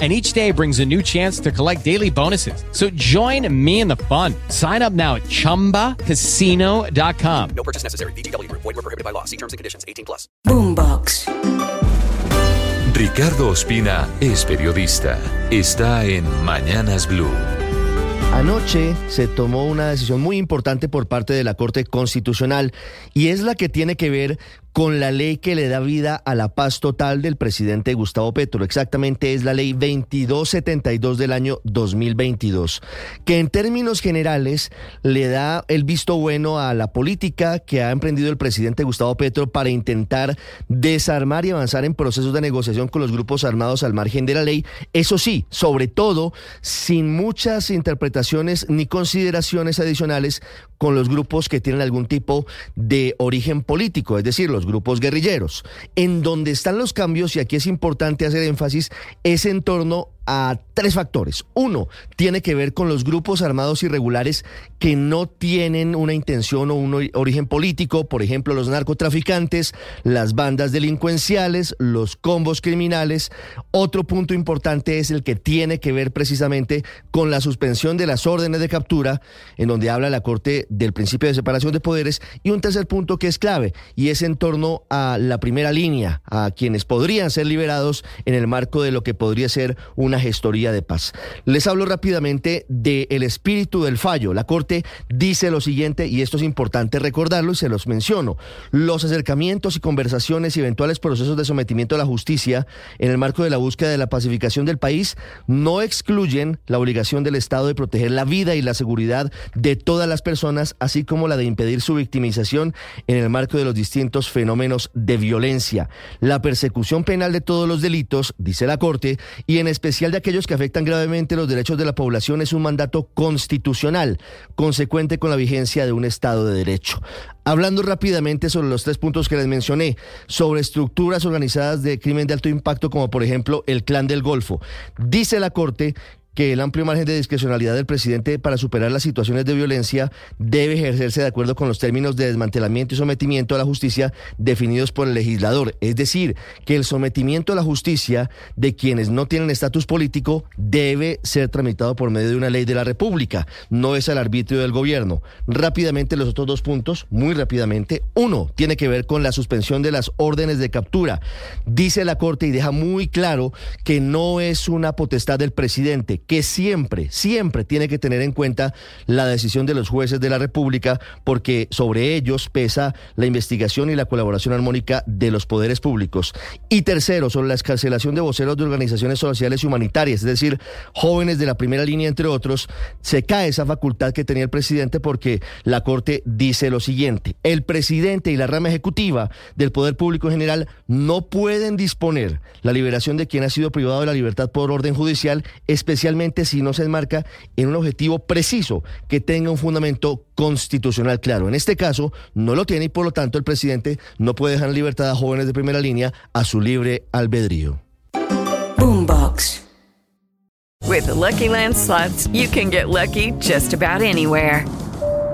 and each day brings a new chance to collect daily bonuses. So join me in the fun. Sign up now at ChumbaCasino.com. No purchase necessary. BGW. Void were prohibited by law. See terms and conditions. 18 plus. Boombox. Ricardo Ospina es periodista. Está en Mañanas Blue. Anoche se tomó una decisión muy importante por parte de la Corte Constitucional y es la que tiene que ver con la ley que le da vida a la paz total del presidente Gustavo Petro. Exactamente es la ley 2272 del año 2022, que en términos generales le da el visto bueno a la política que ha emprendido el presidente Gustavo Petro para intentar desarmar y avanzar en procesos de negociación con los grupos armados al margen de la ley. Eso sí, sobre todo sin muchas interpretaciones ni consideraciones adicionales con los grupos que tienen algún tipo de origen político, es decir, los grupos guerrilleros. En donde están los cambios, y aquí es importante hacer énfasis, es en torno a tres factores. Uno, tiene que ver con los grupos armados irregulares que no tienen una intención o un origen político, por ejemplo, los narcotraficantes, las bandas delincuenciales, los combos criminales. Otro punto importante es el que tiene que ver precisamente con la suspensión de las órdenes de captura, en donde habla la Corte del principio de separación de poderes. Y un tercer punto que es clave, y es en torno a la primera línea, a quienes podrían ser liberados en el marco de lo que podría ser una gestoría de paz. Les hablo rápidamente del espíritu del fallo. La Corte dice lo siguiente, y esto es importante recordarlo y se los menciono. Los acercamientos y conversaciones y eventuales procesos de sometimiento a la justicia en el marco de la búsqueda de la pacificación del país no excluyen la obligación del Estado de proteger la vida y la seguridad de todas las personas, así como la de impedir su victimización en el marco de los distintos fenómenos de violencia. La persecución penal de todos los delitos, dice la Corte, y en especial de aquellos que afectan gravemente los derechos de la población es un mandato constitucional, consecuente con la vigencia de un Estado de Derecho. Hablando rápidamente sobre los tres puntos que les mencioné, sobre estructuras organizadas de crimen de alto impacto, como por ejemplo el Clan del Golfo, dice la Corte que el amplio margen de discrecionalidad del presidente para superar las situaciones de violencia debe ejercerse de acuerdo con los términos de desmantelamiento y sometimiento a la justicia definidos por el legislador. Es decir, que el sometimiento a la justicia de quienes no tienen estatus político debe ser tramitado por medio de una ley de la República, no es al arbitrio del gobierno. Rápidamente los otros dos puntos, muy rápidamente. Uno, tiene que ver con la suspensión de las órdenes de captura. Dice la Corte y deja muy claro que no es una potestad del presidente que siempre, siempre tiene que tener en cuenta la decisión de los jueces de la República porque sobre ellos pesa la investigación y la colaboración armónica de los poderes públicos. Y tercero, sobre la escarcelación de voceros de organizaciones sociales y humanitarias, es decir, jóvenes de la primera línea, entre otros, se cae esa facultad que tenía el presidente porque la Corte dice lo siguiente, el presidente y la rama ejecutiva del Poder Público en general no pueden disponer la liberación de quien ha sido privado de la libertad por orden judicial, especialmente si no se enmarca en un objetivo preciso que tenga un fundamento constitucional claro. En este caso, no lo tiene y por lo tanto el presidente no puede dejar en libertad a jóvenes de primera línea a su libre albedrío. Boombox. With the Lucky Land slots, you can get lucky just about anywhere.